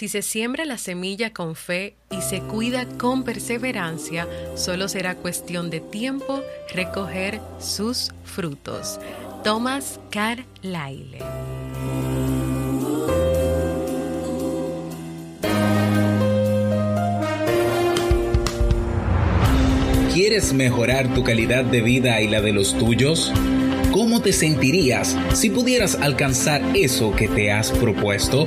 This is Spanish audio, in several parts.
Si se siembra la semilla con fe y se cuida con perseverancia, solo será cuestión de tiempo recoger sus frutos. Thomas Carlyle. ¿Quieres mejorar tu calidad de vida y la de los tuyos? ¿Cómo te sentirías si pudieras alcanzar eso que te has propuesto?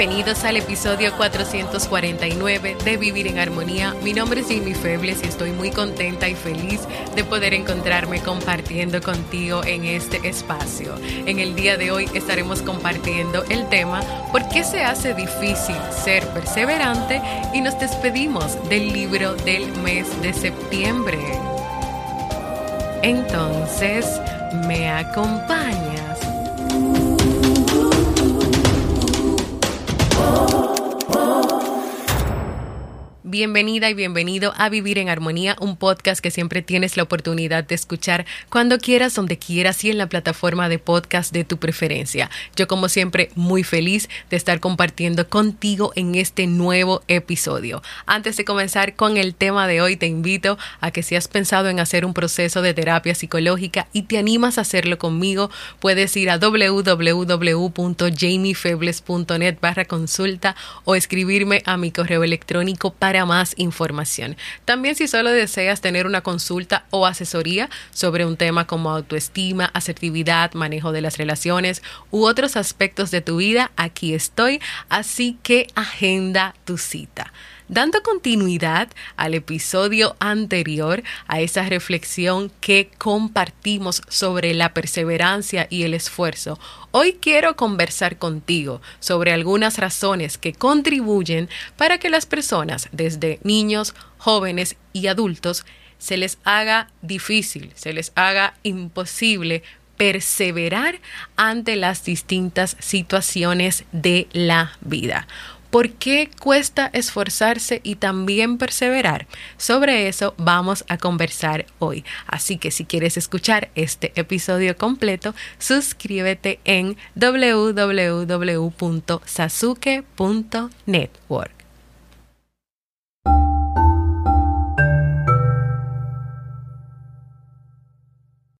Bienvenidos al episodio 449 de Vivir en Armonía. Mi nombre es Jimmy Febles y estoy muy contenta y feliz de poder encontrarme compartiendo contigo en este espacio. En el día de hoy estaremos compartiendo el tema ¿Por qué se hace difícil ser perseverante? Y nos despedimos del libro del mes de septiembre. Entonces, ¿me acompañas? Bienvenida y bienvenido a Vivir en Armonía, un podcast que siempre tienes la oportunidad de escuchar cuando quieras, donde quieras y en la plataforma de podcast de tu preferencia. Yo como siempre muy feliz de estar compartiendo contigo en este nuevo episodio. Antes de comenzar con el tema de hoy, te invito a que si has pensado en hacer un proceso de terapia psicológica y te animas a hacerlo conmigo, puedes ir a www.jamiefebles.net barra consulta o escribirme a mi correo electrónico para más información. También si solo deseas tener una consulta o asesoría sobre un tema como autoestima, asertividad, manejo de las relaciones u otros aspectos de tu vida, aquí estoy, así que agenda tu cita. Dando continuidad al episodio anterior, a esa reflexión que compartimos sobre la perseverancia y el esfuerzo, hoy quiero conversar contigo sobre algunas razones que contribuyen para que las personas, desde niños, jóvenes y adultos, se les haga difícil, se les haga imposible perseverar ante las distintas situaciones de la vida. ¿Por qué cuesta esforzarse y también perseverar? Sobre eso vamos a conversar hoy. Así que si quieres escuchar este episodio completo, suscríbete en www.sasuke.network.